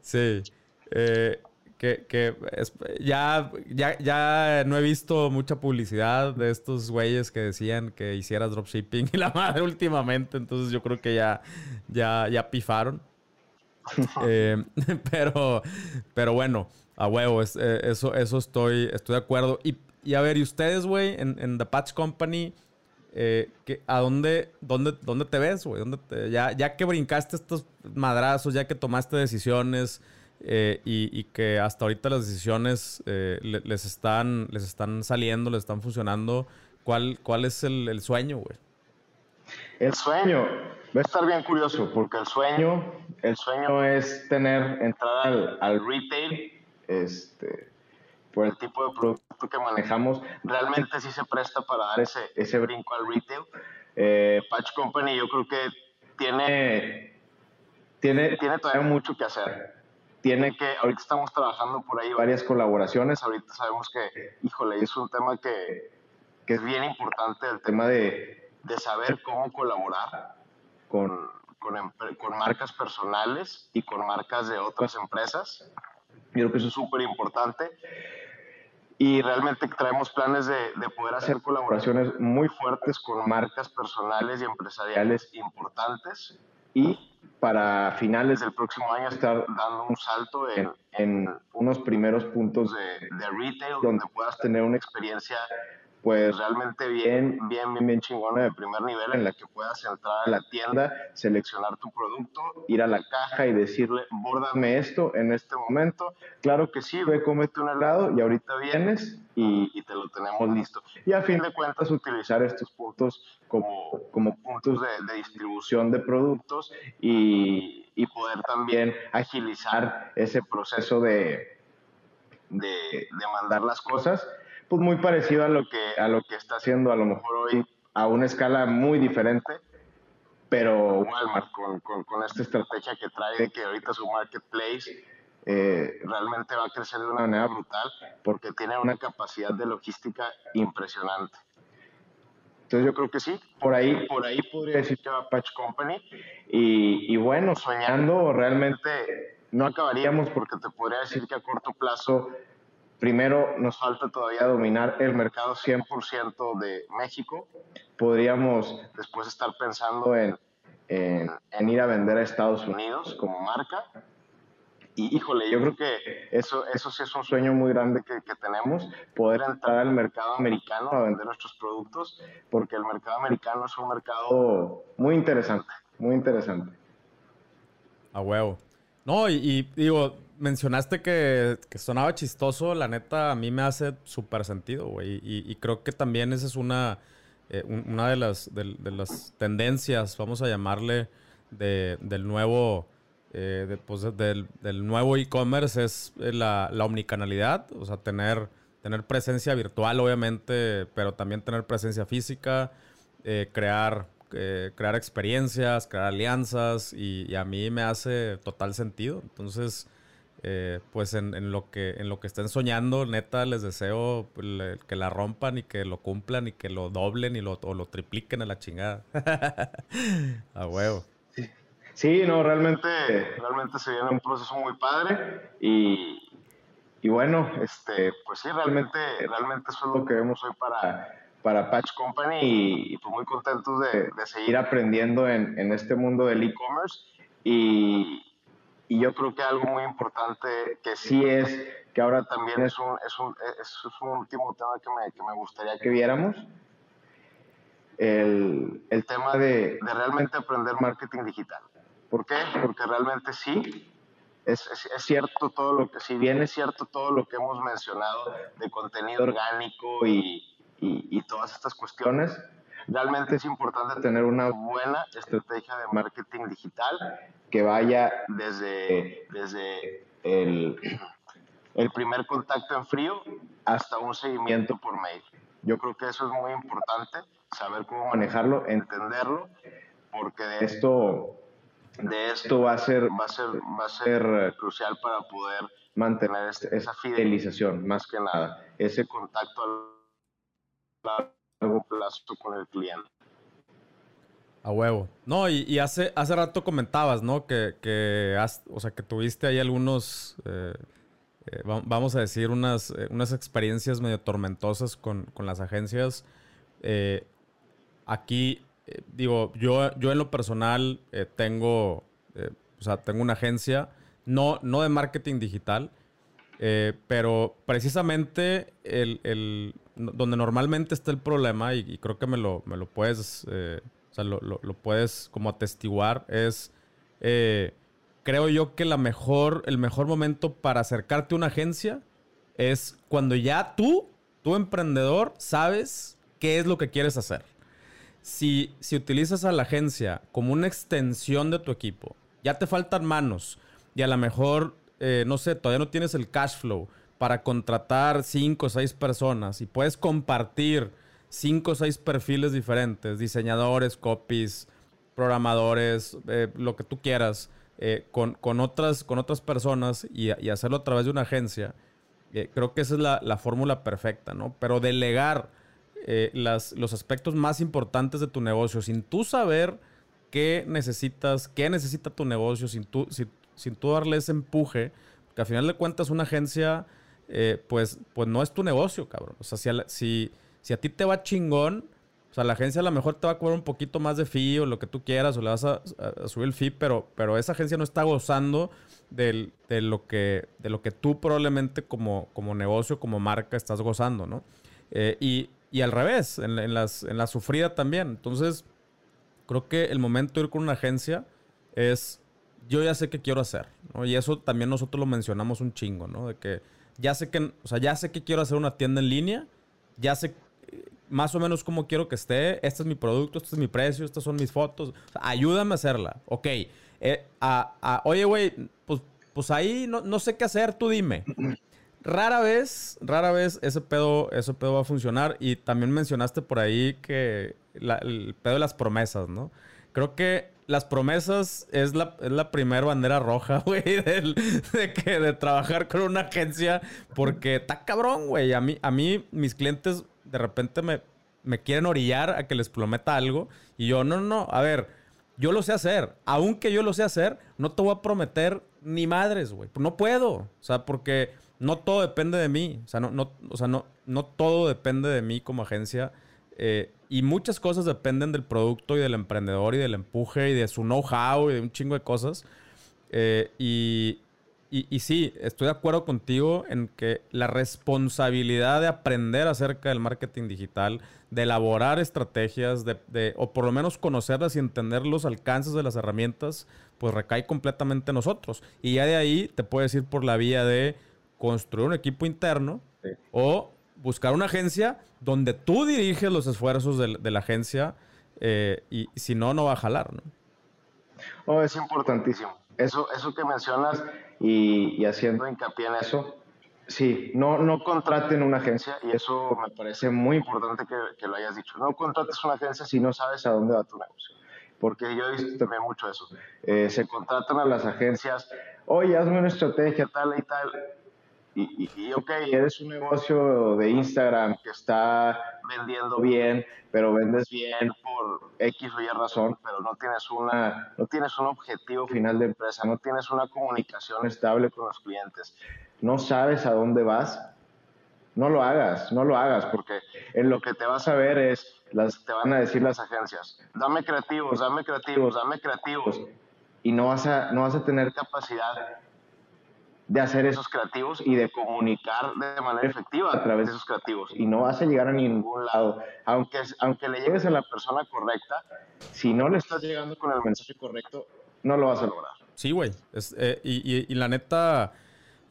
sí. sí. Eh, que, ya, ya, ya no he visto mucha publicidad de estos güeyes que decían que hicieras dropshipping y la madre últimamente, entonces yo creo que ya, ya, ya pifaron. Eh, pero, pero bueno, a huevo, eh, eso, eso estoy, estoy de acuerdo. Y, a ver, ¿y ustedes, güey, en, The Patch Company, eh, ¿a dónde, dónde, dónde te ves, güey? Ya, ya que brincaste estos madrazos, ya que tomaste decisiones, eh, y, que hasta ahorita las decisiones eh, les, están, les están saliendo, les están funcionando. ¿Cuál, cuál es el, sueño, güey? El sueño va a estar bien curioso porque el sueño, el sueño es tener, entrar al, al retail, este, por el tipo de producto que manejamos, realmente sí se presta para dar ese, ese brinco al retail. Eh, Patch Company yo creo que tiene, tiene, tiene todavía mucho que hacer tiene que, ahorita estamos trabajando por ahí varias colaboraciones, ahorita sabemos que, híjole, es un tema que, que es bien importante, el tema de, de saber cómo colaborar con, con, con, marcas personales y con marcas de otras empresas. Yo creo que eso es súper importante. Y realmente traemos planes de, de poder hacer colaboraciones muy fuertes con marcas personales y empresariales importantes y para finales del próximo año estar dando un salto en, en unos primeros puntos de, de, retail donde puedas tener una experiencia pues realmente bien, bien, bien, bien chingona de primer nivel en la que puedas entrar a la tienda, seleccionar tu producto, ir a la caja y decirle, bórdame esto en este momento. Claro que sí, ve, cómete un helado y ahorita vienes y, y te lo tenemos listo. Y a fin de cuentas utilizar estos puntos como, como puntos de, de distribución de productos y, y, poder también agilizar ese proceso de, de, de mandar las cosas pues muy parecido a lo que a lo que está haciendo a lo mejor hoy a una escala muy diferente, pero Walmart con, con, esta estrategia que trae de que ahorita su marketplace eh, realmente va a crecer de una manera brutal porque tiene una capacidad de logística impresionante. Entonces yo creo que sí, por ahí, por ahí podría decir que va Patch Company y, y bueno, soñando realmente no acabaríamos porque te podría decir que a corto plazo primero nos falta todavía dominar el mercado 100% de México. Podríamos después estar pensando en, en, ir a vender a Estados Unidos como marca. Y híjole, yo creo que eso, eso sí es un sueño muy grande que, que, tenemos, poder entrar al mercado americano a vender nuestros productos, porque el mercado americano es un mercado muy interesante, muy interesante. A huevo. No, y, digo, mencionaste que, sonaba chistoso, la neta a mí me hace súper sentido, güey. Y, creo que también esa es una, eh, una de, las, de, tendencias, vamos a llamarle, del nuevo... Eh, pues, del, nuevo e-commerce es eh, la, la, omnicanalidad, o sea, tener, tener presencia virtual, obviamente, pero también tener presencia física, crear eh, crear experiencias, crear alianzas y, a mí me hace total sentido. Entonces, eh, pues en, lo que, en lo que estén soñando, neta, les deseo que la rompan y que lo cumplan y que lo doblen y lo, o lo tripliquen a la chingada. a huevo. Sí. no, realmente, realmente se viene un proceso muy padre y, y bueno, este, pues sí, realmente, realmente eso es lo que vemos hoy para para Patch Company y, pues muy contentos de, seguir aprendiendo en, en, este mundo del e-commerce y, y, yo creo que algo muy importante que sí es, que ahora también es un, es un, es un último tema que me, que me, gustaría que viéramos, el, el tema de, de, realmente aprender marketing digital. ¿Por qué? Porque realmente sí, es, es, cierto todo lo que, si bien es cierto todo lo que hemos mencionado de contenido orgánico y, y, todas estas cuestiones, realmente es importante tener una buena estrategia de marketing digital que vaya desde, desde el, el, primer contacto en frío hasta un seguimiento por mail. Yo creo que eso es muy importante, saber cómo manejarlo, entenderlo, porque de esto, de esto va, a ser, va, a ser, va a ser crucial para poder mantener este, esa fidelización, más que nada, ese contacto al largo plazo con el cliente. A huevo. No, y, hace, hace rato comentabas, ¿no? Que, que, o sea, que tuviste ahí algunos, eh, eh, vamos a decir, unas, eh, unas experiencias medio tormentosas con, con las agencias. aquí, digo, yo, yo en lo personal tengo, o sea, tengo una agencia, no, no de marketing digital, pero precisamente el, el, donde normalmente está el problema, y, creo que me lo, me lo puedes, eh, o sea, lo, lo, puedes como atestiguar, es, eh, creo yo que la mejor, el mejor momento para acercarte a una agencia es cuando ya tú, tu emprendedor, sabes qué es lo que quieres hacer. Si, si utilizas a la agencia como una extensión de tu equipo, ya te faltan manos y a lo mejor, eh, no sé, todavía no tienes el cash flow para contratar cinco o seis personas y puedes compartir cinco o seis perfiles diferentes, diseñadores, copies, programadores, eh, lo que tú quieras, eh, con, otras, con otras personas y, hacerlo a través de una agencia, eh, creo que esa es la, fórmula perfecta, ¿no? Pero delegar las, los aspectos más importantes de tu negocio sin tú saber qué necesitas, qué necesita tu negocio, sin tú, sin tú darle ese empuje, que al final de cuentas una agencia eh, pues, pues no es tu negocio, cabrón. O sea, si a, si, si a ti te va chingón, o sea, la agencia a lo mejor te va a cobrar un poquito más de fee o lo que tú quieras, o le vas a, subir el fee, pero, pero esa agencia no está gozando de, lo que, de lo que tú probablemente como, como negocio, como marca, estás gozando, ¿no? Eh, y, y, al revés, en, las, en la sufrida también. Entonces, creo que el momento de ir con una agencia es, yo ya sé qué quiero hacer, ¿no? Y eso también nosotros lo mencionamos un chingo, ¿no? De que ya sé que, o sea, ya sé que quiero hacer una tienda en línea, ya sé eh, más o menos cómo quiero que esté, este es mi producto, este es mi precio, estas son mis fotos, ayúdame a hacerla, ok. Eh, oye, güey, pues, pues ahí no, sé qué hacer, tú dime. Rara vez, rara vez ese pedo, ese pedo va a funcionar y también mencionaste por ahí que el pedo de las promesas, ¿no? Creo que las promesas es la, es la primera bandera roja, güey, de, que, de trabajar con una agencia, porque está cabrón, güey. A mí, a mí, mis clientes de repente me, me quieren orillar a que les prometa algo, y yo, no, no, a ver, yo lo sé hacer. Aunque yo lo sé hacer, no te voy a prometer ni madres, güey. No puedo. O sea, porque no todo depende de mí. O sea, no, no, o sea, no, no todo depende de mí como agencia. Eh, y muchas cosas dependen del producto y del emprendedor y del empuje y de su know-how y de un chingo de cosas. Eh, y, y, sí, estoy de acuerdo contigo en que la responsabilidad de aprender acerca del marketing digital, de elaborar estrategias, de, o por lo menos conocerlas y entender los alcances de las herramientas, pues recae completamente en nosotros. Y ya de ahí te puedes ir por la vía de construir un equipo interno o buscar una agencia donde tú diriges los esfuerzos de, la agencia eh, y si no, no va a jalar, ¿no? Oh, es importantísimo. Eso, eso que mencionas y, haciendo hincapié en eso, sí, no, no contraten una agencia y eso me parece muy importante que, lo hayas dicho. No contrates una agencia si no sabes a dónde va tu negocio. Porque yo he visto también mucho eso. Eh, se contratan a las agencias, oye, hazme una estrategia tal y tal y, y, ok, eres un negocio de Instagram que está vendiendo bien, pero vendes bien por X o Y razón, pero no tienes, una, no tienes un objetivo final de empresa, no tienes una comunicación estable con los clientes, no sabes a dónde vas, no lo hagas, no lo hagas, porque en lo que te vas a ver es, las, te van a decir las agencias, dame creativos, dame creativos, dame creativos, y no vas a, no vas a tener capacidad de hacer esos creativos y de comunicar de manera efectiva a través de esos creativos. Y no vas a llegar a ningún lado. Aunque, aunque le llegues a la persona correcta, si no le estás llegando con el mensaje correcto, no lo vas a lograr. Sí, güey. Eh, y, y, la neta,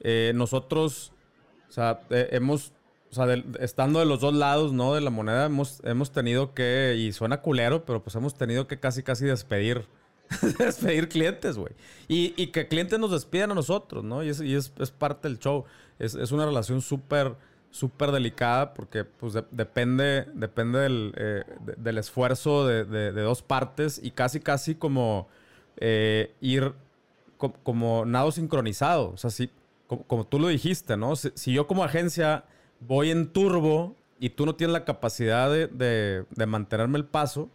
eh, nosotros, o sea, eh, hemos, o sea, estando de los dos lados, ¿no? De la moneda, hemos, hemos tenido que, y suena culero, pero pues hemos tenido que casi, casi despedir despedir clientes, güey. Y, que clientes nos despidan a nosotros, ¿no? Y es, y es, parte del show. Es, una relación súper, súper delicada porque pues depende, depende del, eh, del esfuerzo de, dos partes y casi, casi como eh, ir como nado sincronizado. O sea, si, como, tú lo dijiste, ¿no? Si, yo como agencia voy en turbo y tú no tienes la capacidad de, mantenerme el paso,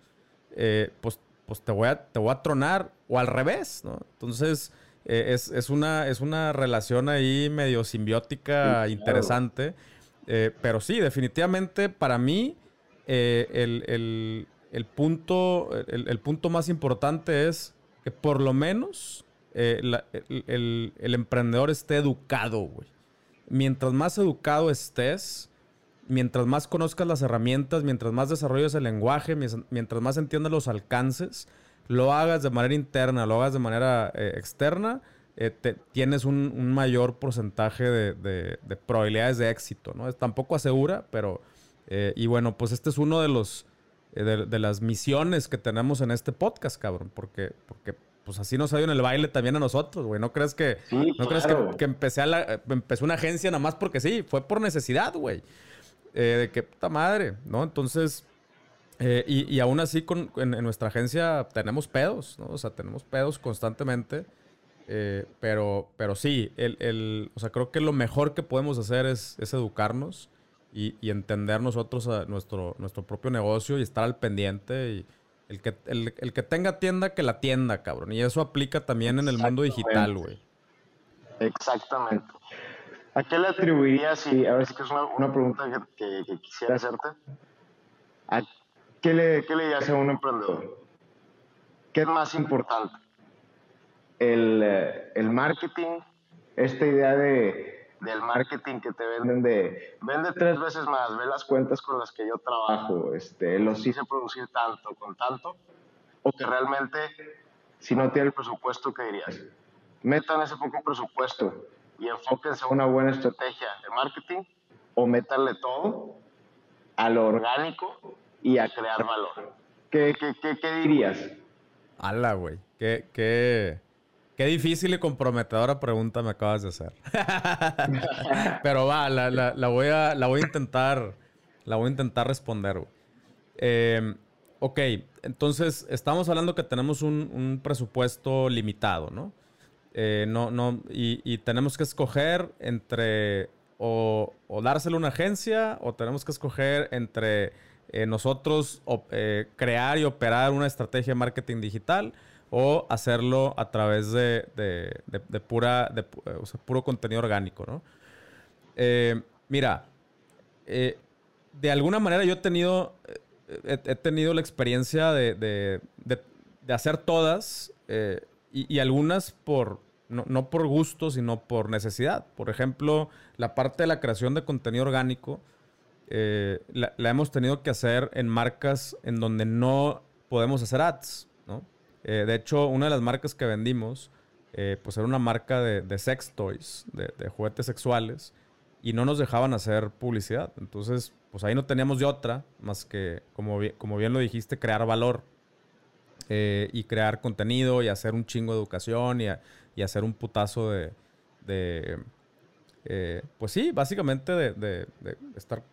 eh, pues pues te voy a, te voy a tronar o al revés, ¿no? Entonces, eh, es, una, es una relación ahí medio simbiótica interesante. Eh, pero sí, definitivamente para mí eh, el, punto, el, punto más importante es que por lo menos el, el, emprendedor esté educado, güey. Mientras más educado estés, mientras más conozcas las herramientas, mientras más desarrolles el lenguaje, mientras más entiendas los alcances, lo hagas de manera interna, lo hagas de manera eh, externa, eh, tienes un, mayor porcentaje de, probabilidades de éxito, ¿no? Es, tampoco asegura, pero... Eh, y bueno, pues este es uno de los... De, las misiones que tenemos en este podcast, cabrón, porque... porque pues así nos ha ido en el baile también a nosotros, güey. No crees que, no crees que, empecé a la, empecé una agencia nada más porque sí, fue por necesidad, güey. Eh, de que puta madre, ¿no? Entonces, eh, y, aún así con, en, nuestra agencia tenemos pedos, ¿no? O sea, tenemos pedos constantemente. Eh, pero, pero sí, el, el, o sea, creo que lo mejor que podemos hacer es, es educarnos y, y, entender nosotros a nuestro, nuestro propio negocio y estar al pendiente. Y el que, el, el que tenga tienda, que la tienda, cabrón. Y eso aplica también en el mundo digital, güey. Exactamente. ¿A qué le atribuirías, y a ver si es una, pregunta que, quisiera hacerte, ¿a qué le, qué le dirías a un emprendedor? ¿Qué es más importante? ¿El, eh, el marketing? Esta idea de, del marketing que te venden de vende tres veces más, ve las cuentas con las que yo trabajo, este, los hice producir tanto con tanto, o que realmente si no tiene el presupuesto, ¿qué dirías? Metan ese poco presupuesto y enfóquense a una buena estrategia de marketing o métanle todo a lo orgánico y a crear valor. ¿Qué, qué, qué, qué dirías? Hala, güey. Qué, qué, qué difícil y comprometedora pregunta me acabas de hacer. Pero va, la, la, la, voy a, la voy a intentar. La voy a intentar responder, güey. Eh, ok, entonces estamos hablando que tenemos un, un presupuesto limitado, ¿no? Eh, no, no, y, tenemos que escoger entre o, dárselo a una agencia o tenemos que escoger entre eh, nosotros eh, crear y operar una estrategia de marketing digital o hacerlo a través de, pura, de, puro contenido orgánico, ¿no? Mira, de alguna manera yo he tenido, he, tenido la experiencia de, hacer todas y, algunas por, no, por gusto, sino por necesidad. Por ejemplo, la parte de la creación de contenido orgánico la, hemos tenido que hacer en marcas en donde no podemos hacer ads, ¿no? de hecho, una de las marcas que vendimos eh, pues era una marca de, sex toys, de, juguetes sexuales, y no nos dejaban hacer publicidad. Entonces, pues ahí no teníamos de otra, más que, como, como bien lo dijiste, crear valor eh, y crear contenido y hacer un chingo de educación y hacer un putazo de, eh, pues sí, básicamente de, estar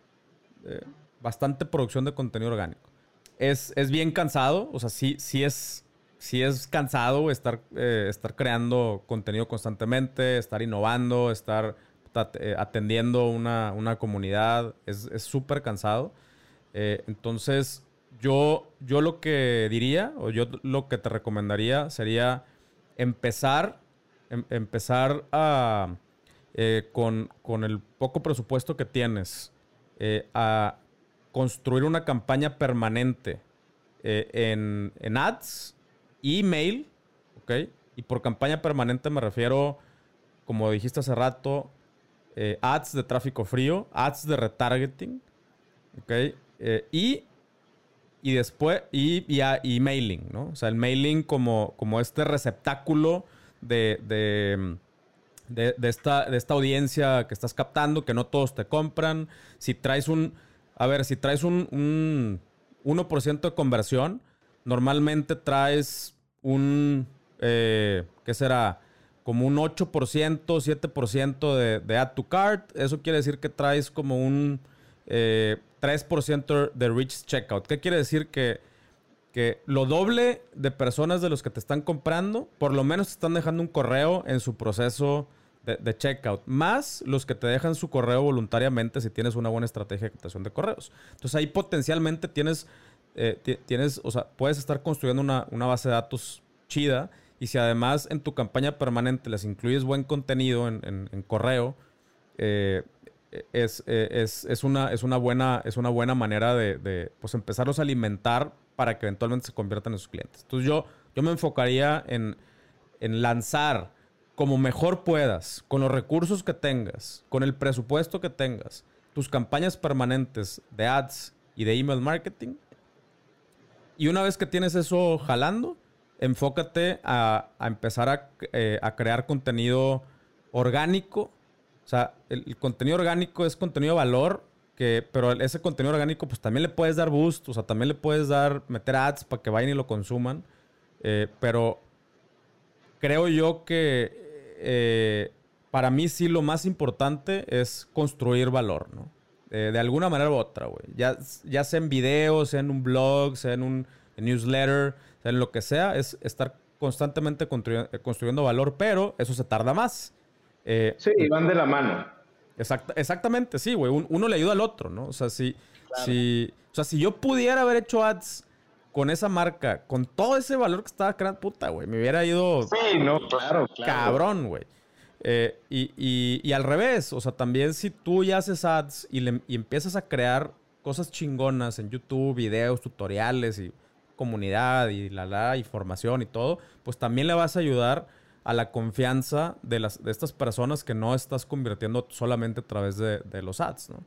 bastante producción de contenido orgánico. Es, es bien cansado, o sea, sí, sí es si es cansado estar, eh, estar creando contenido constantemente, estar innovando, estar eh, atendiendo una, comunidad. Es súper cansado. Eh, entonces, yo, yo lo que diría, o yo lo que te recomendaría sería empezar, em, empezar a, con, con, el poco presupuesto que tienes, a construir una campaña permanente en, en ads email, ¿ok? Y por campaña permanente me refiero, como dijiste hace rato, eh, ads de tráfico frío, ads de retargeting, ¿ok? Eh, y, y después, y, y, mailing, ¿no? O sea, el mailing como, como este receptáculo de, de, de, esta, de esta audiencia que estás captando, que no todos te compran. Si traes un, a ver, si traes un, un 1% de conversión, normalmente traes un, eh, ¿qué será? Como un 8%, 7% de, de add to cart. Eso quiere decir que traes como un 3% eh, de reach checkout. ¿Qué quiere decir? Que, que lo doble de personas de los que te están comprando, por lo menos te están dejando un correo en su proceso de, checkout, más los que te dejan su correo voluntariamente si tienes una buena estrategia de captación de correos. Entonces ahí potencialmente tienes eh, tienes, o sea, puedes estar construyendo una, base de datos chida y si además en tu campaña permanente les incluyes buen contenido en, correo, eh, es, es, una, es, una buena, es una buena manera de, pues empezarlos a alimentar para que eventualmente se conviertan en sus clientes. Entonces yo, yo me enfocaría en, en lanzar como mejor puedas, con los recursos que tengas, con el presupuesto que tengas, tus campañas permanentes de ads y de email marketing y una vez que tienes eso jalando, enfócate a, empezar eh, a, crear contenido orgánico. O sea, el, contenido orgánico es contenido de valor, que, pero ese contenido orgánico pues también le puedes dar boost, o sea, también le puedes dar, meter ads para que vayan y lo consuman. Eh, pero creo yo que eh, para mí sí lo más importante es construir valor, ¿no? Eh, de alguna manera u otra, güey. Ya, ya sea en videos, sea en un blog, sea en un newsletter, sea en lo que sea, es estar constantemente eh, construyendo valor, pero eso se tarda más. Eh, sí, y van de la mano. Exactamente, sí, güey. uno le ayuda al otro, ¿no? O sea, si, si, o sea, si yo pudiera haber hecho ads con esa marca, con todo ese valor que estaba creando, puta, güey, me hubiera ido. Sí, no, claro, claro. Cabrón, güey. Eh, y, al revés, o sea, también si tú ya haces ads y, empiezas a crear cosas chingonas en YouTube, videos, tutoriales y comunidad y la, la información y todo, pues también le vas a ayudar a la confianza de, las, de estas personas que no estás convirtiendo solamente a través de, los ads, ¿no?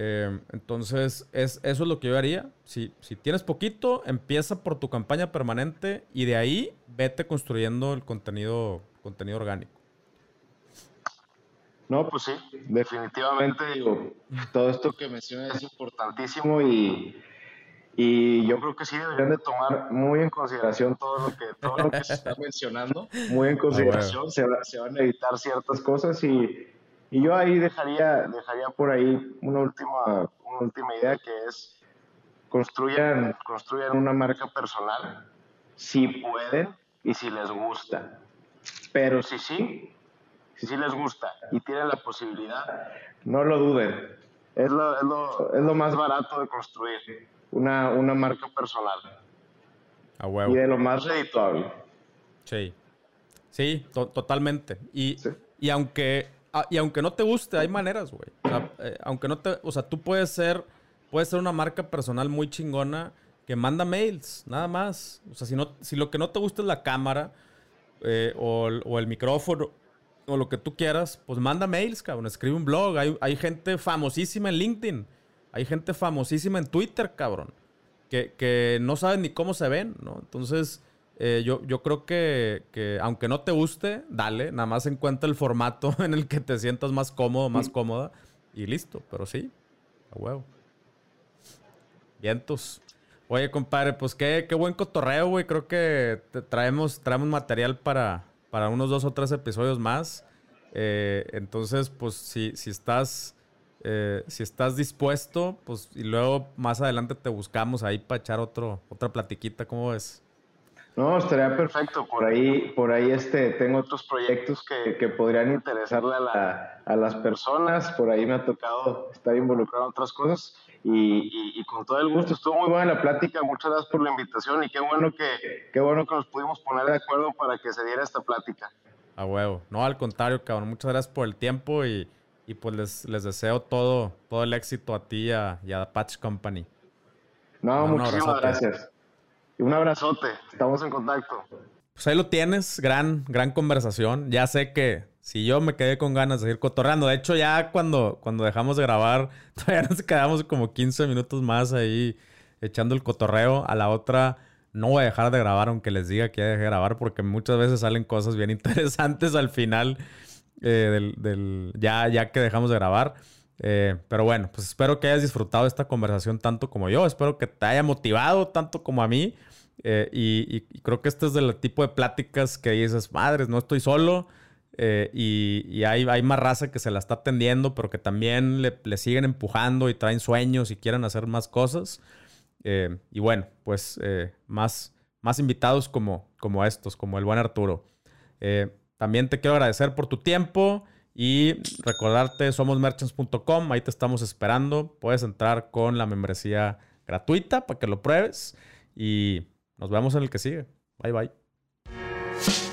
Eh, entonces, es, eso es lo que yo haría. Si, si tienes poquito, empieza por tu campaña permanente y de ahí vete construyendo el contenido, contenido orgánico. No, pues sí, definitivamente digo, todo esto que mencionas es importantísimo y, y yo creo que sí deberían de tomar muy en consideración todo lo que, todo lo que se está mencionando, muy en ah, consideración, se, se, van a evitar ciertas cosas y, y, yo ahí dejaría, dejaría por ahí una última, una última idea que es construyan, construyan una marca personal si pueden y si les gusta. Pero si sí, si sí les gusta y tienen la posibilidad, no lo duden. Es lo, es lo, es lo más barato de construir una, una marca personal. A huevo. Y de lo más redituable. Sí. Sí, totalmente. Y, y aunque, ah, y aunque no te guste, hay maneras, güey. O sea, eh, aunque no te, o sea, tú puedes ser, puedes ser una marca personal muy chingona que manda mails, nada más. O sea, si, no, si lo que no te gusta es la cámara eh, o, el micrófono o lo que tú quieras, pues manda mails, cabrón. Escribe un blog. Hay, hay gente famosísima en LinkedIn. Hay gente famosísima en Twitter, cabrón. Que, que no saben ni cómo se ven, ¿no? Entonces, eh, yo, yo creo que, que, aunque no te guste, dale. Nada más encuentra el formato en el que te sientas más cómodo, más cómoda. Y listo. Pero sí, a huevo. Vientos. Oye, compadre, pues qué, qué buen cotorreo, güey. Creo que traemos, traemos material para, para unos dos o tres episodios más. Eh, entonces, pues si, si estás... Eh, si estás dispuesto, pues y luego más adelante te buscamos ahí para echar otro, otra platiquita, ¿cómo ves? No, estaría perfecto. Por ahí, por ahí este, tengo otros proyectos que, que podrían interesarle a, la, a, las personas. Por ahí me ha tocado estar involucrado en otras cosas. Y, y, con todo el gusto, estuvo muy buena la plática. Muchas gracias por la invitación y qué bueno que, qué bueno que nos pudimos poner de acuerdo para que se diera esta plática. A huevo. No, al contrario, cabrón. Muchas gracias por el tiempo y, y pues les, les, deseo todo, todo el éxito a ti y a, y a Patch Company. No, muchísimas gracias. Y un abrazote. Estamos en contacto. Pues ahí lo tienes. Gran, gran conversación. Ya sé que si yo me quedé con ganas de seguir cotorreando. De hecho, ya cuando, cuando dejamos de grabar, todavía nos quedamos como 15 minutos más ahí echando el cotorreo. A la otra, no voy a dejar de grabar, aunque les diga que ya dejé de grabar, porque muchas veces salen cosas bien interesantes al final eh, del, ya, ya que dejamos de grabar. Eh, pero bueno, pues espero que hayas disfrutado esta conversación tanto como yo. Espero que te haya motivado tanto como a mí. Eh, y, creo que este es del tipo de pláticas que dices, madres, no estoy solo. Eh, y, hay, hay, más raza que se la está atendiendo, pero que también le, siguen empujando y traen sueños y quieren hacer más cosas. Eh, y bueno, pues más, más invitados como, como estos, como el buen Arturo. También te quiero agradecer por tu tiempo y recordarte, somosmerchants.com, ahí te estamos esperando. Puedes entrar con la membresía gratuita para que lo pruebes. Y nos vemos en el que sigue. Bye bye.